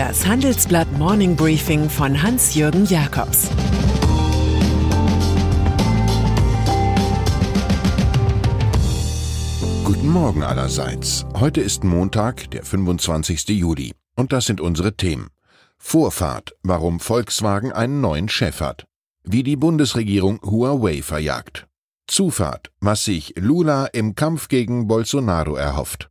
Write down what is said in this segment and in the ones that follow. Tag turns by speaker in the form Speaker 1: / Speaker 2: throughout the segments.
Speaker 1: Das Handelsblatt Morning Briefing von Hans-Jürgen Jakobs
Speaker 2: Guten Morgen allerseits. Heute ist Montag, der 25. Juli. Und das sind unsere Themen. Vorfahrt, warum Volkswagen einen neuen Chef hat. Wie die Bundesregierung Huawei verjagt. Zufahrt, was sich Lula im Kampf gegen Bolsonaro erhofft.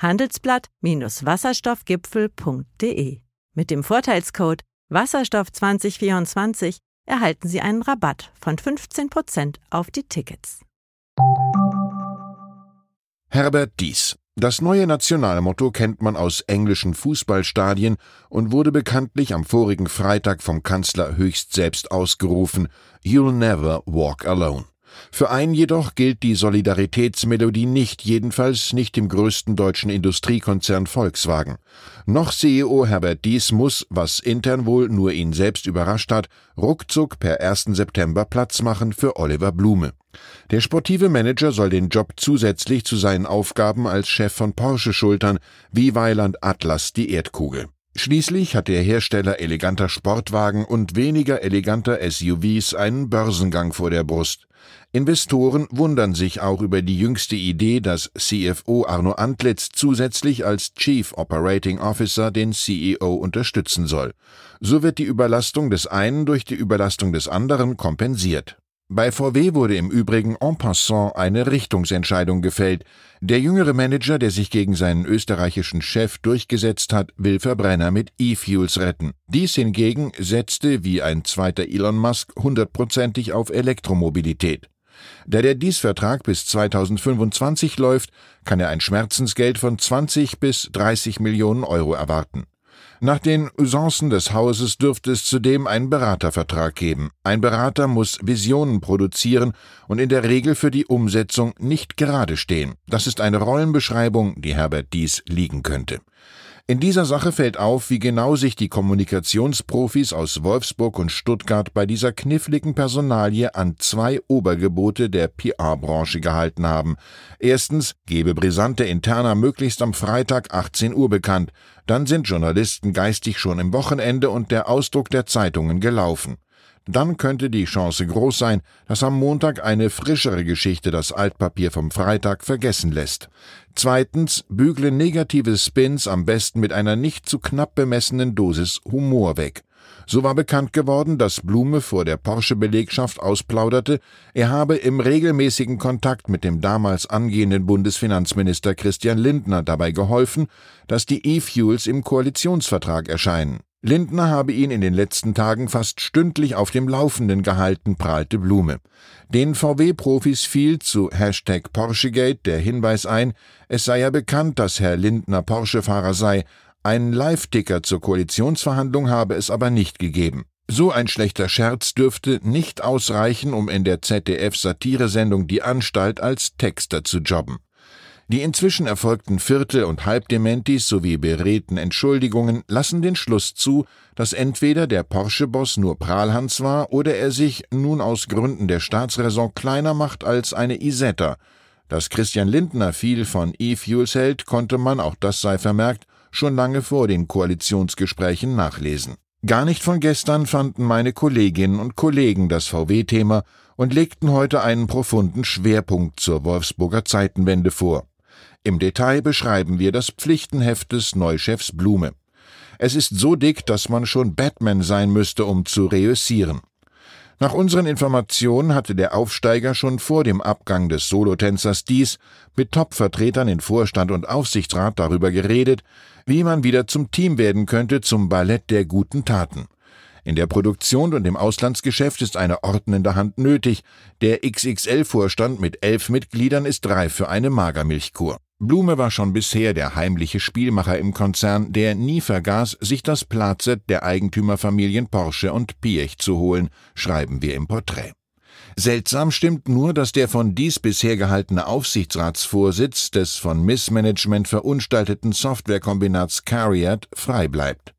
Speaker 3: handelsblatt-wasserstoffgipfel.de. Mit dem Vorteilscode Wasserstoff 2024 erhalten Sie einen Rabatt von 15% auf die Tickets.
Speaker 2: Herbert Dies. Das neue Nationalmotto kennt man aus englischen Fußballstadien und wurde bekanntlich am vorigen Freitag vom Kanzler höchst selbst ausgerufen You'll never walk alone. Für einen jedoch gilt die Solidaritätsmelodie nicht, jedenfalls nicht im größten deutschen Industriekonzern Volkswagen. Noch CEO Herbert Dies muss, was intern wohl nur ihn selbst überrascht hat, ruckzuck per 1. September Platz machen für Oliver Blume. Der sportive Manager soll den Job zusätzlich zu seinen Aufgaben als Chef von Porsche schultern, wie Weiland Atlas die Erdkugel. Schließlich hat der Hersteller eleganter Sportwagen und weniger eleganter SUVs einen Börsengang vor der Brust. Investoren wundern sich auch über die jüngste Idee, dass CFO Arno Antlitz zusätzlich als Chief Operating Officer den CEO unterstützen soll. So wird die Überlastung des einen durch die Überlastung des anderen kompensiert. Bei VW wurde im Übrigen en passant eine Richtungsentscheidung gefällt. Der jüngere Manager, der sich gegen seinen österreichischen Chef durchgesetzt hat, will Verbrenner mit E-Fuels retten. Dies hingegen setzte, wie ein zweiter Elon Musk, hundertprozentig auf Elektromobilität. Da der Diesvertrag bis 2025 läuft, kann er ein Schmerzensgeld von 20 bis 30 Millionen Euro erwarten. Nach den Usancen des Hauses dürfte es zudem einen Beratervertrag geben. Ein Berater muss Visionen produzieren und in der Regel für die Umsetzung nicht gerade stehen. Das ist eine Rollenbeschreibung, die Herbert Dies liegen könnte. In dieser Sache fällt auf, wie genau sich die Kommunikationsprofis aus Wolfsburg und Stuttgart bei dieser kniffligen Personalie an zwei Obergebote der PR-Branche gehalten haben. Erstens, gebe brisante Interna möglichst am Freitag 18 Uhr bekannt. Dann sind Journalisten geistig schon im Wochenende und der Ausdruck der Zeitungen gelaufen. Dann könnte die Chance groß sein, dass am Montag eine frischere Geschichte das Altpapier vom Freitag vergessen lässt. Zweitens, bügle negative Spins am besten mit einer nicht zu knapp bemessenen Dosis Humor weg. So war bekannt geworden, dass Blume vor der Porsche-Belegschaft ausplauderte, er habe im regelmäßigen Kontakt mit dem damals angehenden Bundesfinanzminister Christian Lindner dabei geholfen, dass die E-Fuels im Koalitionsvertrag erscheinen. Lindner habe ihn in den letzten Tagen fast stündlich auf dem Laufenden gehalten, prahlte Blume. Den VW-Profis fiel zu Hashtag Porschegate der Hinweis ein, es sei ja bekannt, dass Herr Lindner Porsche-Fahrer sei, einen Live-Ticker zur Koalitionsverhandlung habe es aber nicht gegeben. So ein schlechter Scherz dürfte nicht ausreichen, um in der ZDF-Satiresendung Die Anstalt als Texter zu jobben. Die inzwischen erfolgten Viertel- und Halbdementis sowie beredten Entschuldigungen lassen den Schluss zu, dass entweder der Porsche-Boss nur Prahlhans war oder er sich nun aus Gründen der Staatsräson kleiner macht als eine Isetta. Dass Christian Lindner viel von E-Fuels hält, konnte man, auch das sei vermerkt, schon lange vor den Koalitionsgesprächen nachlesen. Gar nicht von gestern fanden meine Kolleginnen und Kollegen das VW-Thema und legten heute einen profunden Schwerpunkt zur Wolfsburger Zeitenwende vor. Im Detail beschreiben wir das Pflichtenheft des Neuchefs Blume. Es ist so dick, dass man schon Batman sein müsste, um zu reüssieren. Nach unseren Informationen hatte der Aufsteiger schon vor dem Abgang des Solotänzers dies mit Top-Vertretern in Vorstand und Aufsichtsrat darüber geredet, wie man wieder zum Team werden könnte zum Ballett der guten Taten. In der Produktion und im Auslandsgeschäft ist eine ordnende Hand nötig. Der XXL-Vorstand mit elf Mitgliedern ist reif für eine Magermilchkur. Blume war schon bisher der heimliche Spielmacher im Konzern, der nie vergaß, sich das Platset der Eigentümerfamilien Porsche und Piech zu holen, schreiben wir im Porträt. Seltsam stimmt nur, dass der von dies bisher gehaltene Aufsichtsratsvorsitz des von Missmanagement verunstalteten Softwarekombinats Cariat frei bleibt.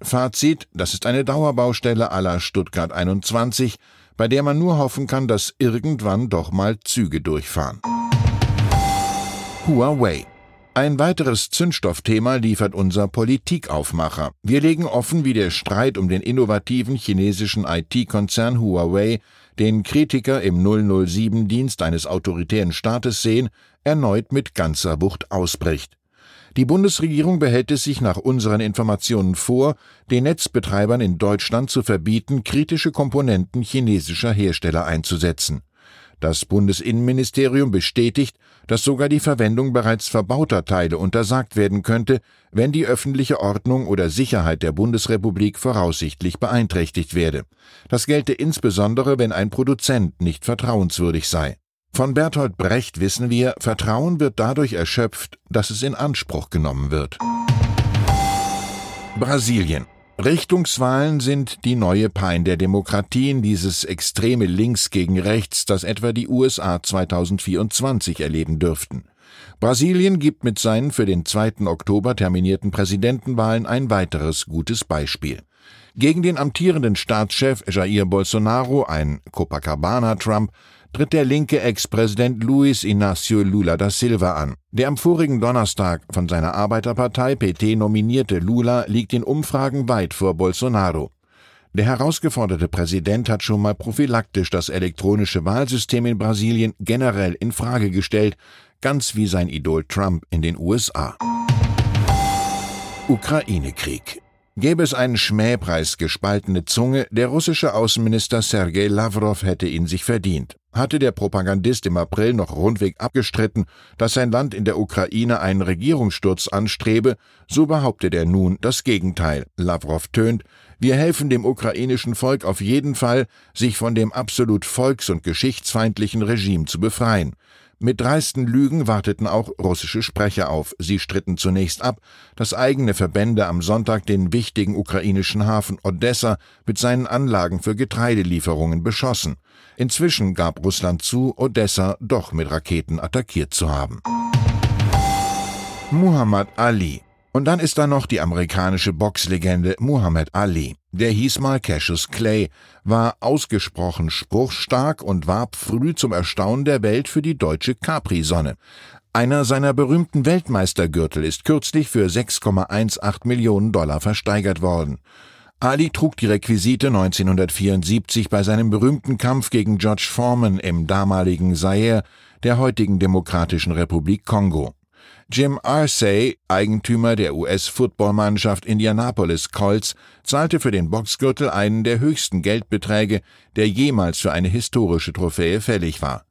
Speaker 2: Fazit, das ist eine Dauerbaustelle aller Stuttgart 21, bei der man nur hoffen kann, dass irgendwann doch mal Züge durchfahren. Huawei ein weiteres Zündstoffthema liefert unser Politikaufmacher. Wir legen offen, wie der Streit um den innovativen chinesischen IT-Konzern Huawei, den Kritiker im 007-Dienst eines autoritären Staates sehen, erneut mit ganzer Wucht ausbricht. Die Bundesregierung behält es sich nach unseren Informationen vor, den Netzbetreibern in Deutschland zu verbieten, kritische Komponenten chinesischer Hersteller einzusetzen. Das Bundesinnenministerium bestätigt, dass sogar die Verwendung bereits verbauter Teile untersagt werden könnte, wenn die öffentliche Ordnung oder Sicherheit der Bundesrepublik voraussichtlich beeinträchtigt werde. Das gelte insbesondere, wenn ein Produzent nicht vertrauenswürdig sei. Von Bertolt Brecht wissen wir, Vertrauen wird dadurch erschöpft, dass es in Anspruch genommen wird. Brasilien Richtungswahlen sind die neue Pein der Demokratien, dieses extreme Links gegen Rechts, das etwa die USA 2024 erleben dürften. Brasilien gibt mit seinen für den 2. Oktober terminierten Präsidentenwahlen ein weiteres gutes Beispiel. Gegen den amtierenden Staatschef Jair Bolsonaro, ein Copacabana-Trump, tritt der linke Ex-Präsident Luis Inácio Lula da Silva an. Der am vorigen Donnerstag von seiner Arbeiterpartei PT nominierte Lula liegt in Umfragen weit vor Bolsonaro. Der herausgeforderte Präsident hat schon mal prophylaktisch das elektronische Wahlsystem in Brasilien generell in Frage gestellt, ganz wie sein Idol Trump in den USA. Ukraine-Krieg. Gäbe es einen Schmähpreis gespaltene Zunge, der russische Außenminister Sergei Lavrov hätte ihn sich verdient. Hatte der Propagandist im April noch rundweg abgestritten, dass sein Land in der Ukraine einen Regierungssturz anstrebe, so behauptet er nun das Gegenteil. Lavrov tönt, wir helfen dem ukrainischen Volk auf jeden Fall, sich von dem absolut volks- und geschichtsfeindlichen Regime zu befreien. Mit dreisten Lügen warteten auch russische Sprecher auf. Sie stritten zunächst ab, dass eigene Verbände am Sonntag den wichtigen ukrainischen Hafen Odessa mit seinen Anlagen für Getreidelieferungen beschossen. Inzwischen gab Russland zu, Odessa doch mit Raketen attackiert zu haben. Muhammad Ali und dann ist da noch die amerikanische Boxlegende Muhammad Ali. Der hieß mal Cassius Clay, war ausgesprochen spruchstark und warb früh zum Erstaunen der Welt für die deutsche Capri-Sonne. Einer seiner berühmten Weltmeistergürtel ist kürzlich für 6,18 Millionen Dollar versteigert worden. Ali trug die Requisite 1974 bei seinem berühmten Kampf gegen George Foreman im damaligen Zaire, der heutigen Demokratischen Republik Kongo. Jim Arsey, Eigentümer der US-Footballmannschaft Indianapolis Colts, zahlte für den Boxgürtel einen der höchsten Geldbeträge, der jemals für eine historische Trophäe fällig war.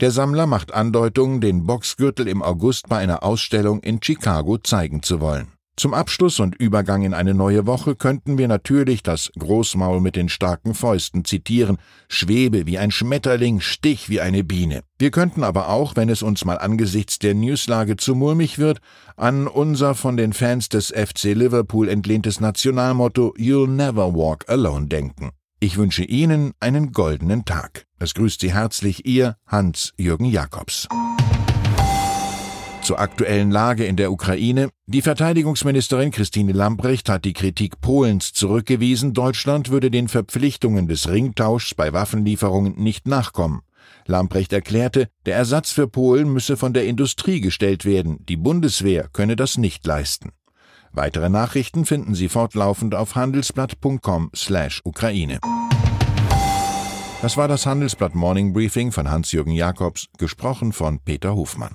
Speaker 2: Der Sammler macht Andeutungen, den Boxgürtel im August bei einer Ausstellung in Chicago zeigen zu wollen. Zum Abschluss und Übergang in eine neue Woche könnten wir natürlich das Großmaul mit den starken Fäusten zitieren, schwebe wie ein Schmetterling, stich wie eine Biene. Wir könnten aber auch, wenn es uns mal angesichts der Newslage zu mulmig wird, an unser von den Fans des FC Liverpool entlehntes Nationalmotto You'll never walk alone denken. Ich wünsche Ihnen einen goldenen Tag. Es grüßt Sie herzlich Ihr Hans-Jürgen Jakobs zur aktuellen Lage in der Ukraine. Die Verteidigungsministerin Christine Lambrecht hat die Kritik Polens zurückgewiesen, Deutschland würde den Verpflichtungen des Ringtauschs bei Waffenlieferungen nicht nachkommen. Lambrecht erklärte, der Ersatz für Polen müsse von der Industrie gestellt werden, die Bundeswehr könne das nicht leisten. Weitere Nachrichten finden Sie fortlaufend auf handelsblatt.com/Ukraine. Das war das Handelsblatt Morning Briefing von Hans-Jürgen Jakobs, gesprochen von Peter Hofmann.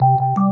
Speaker 4: you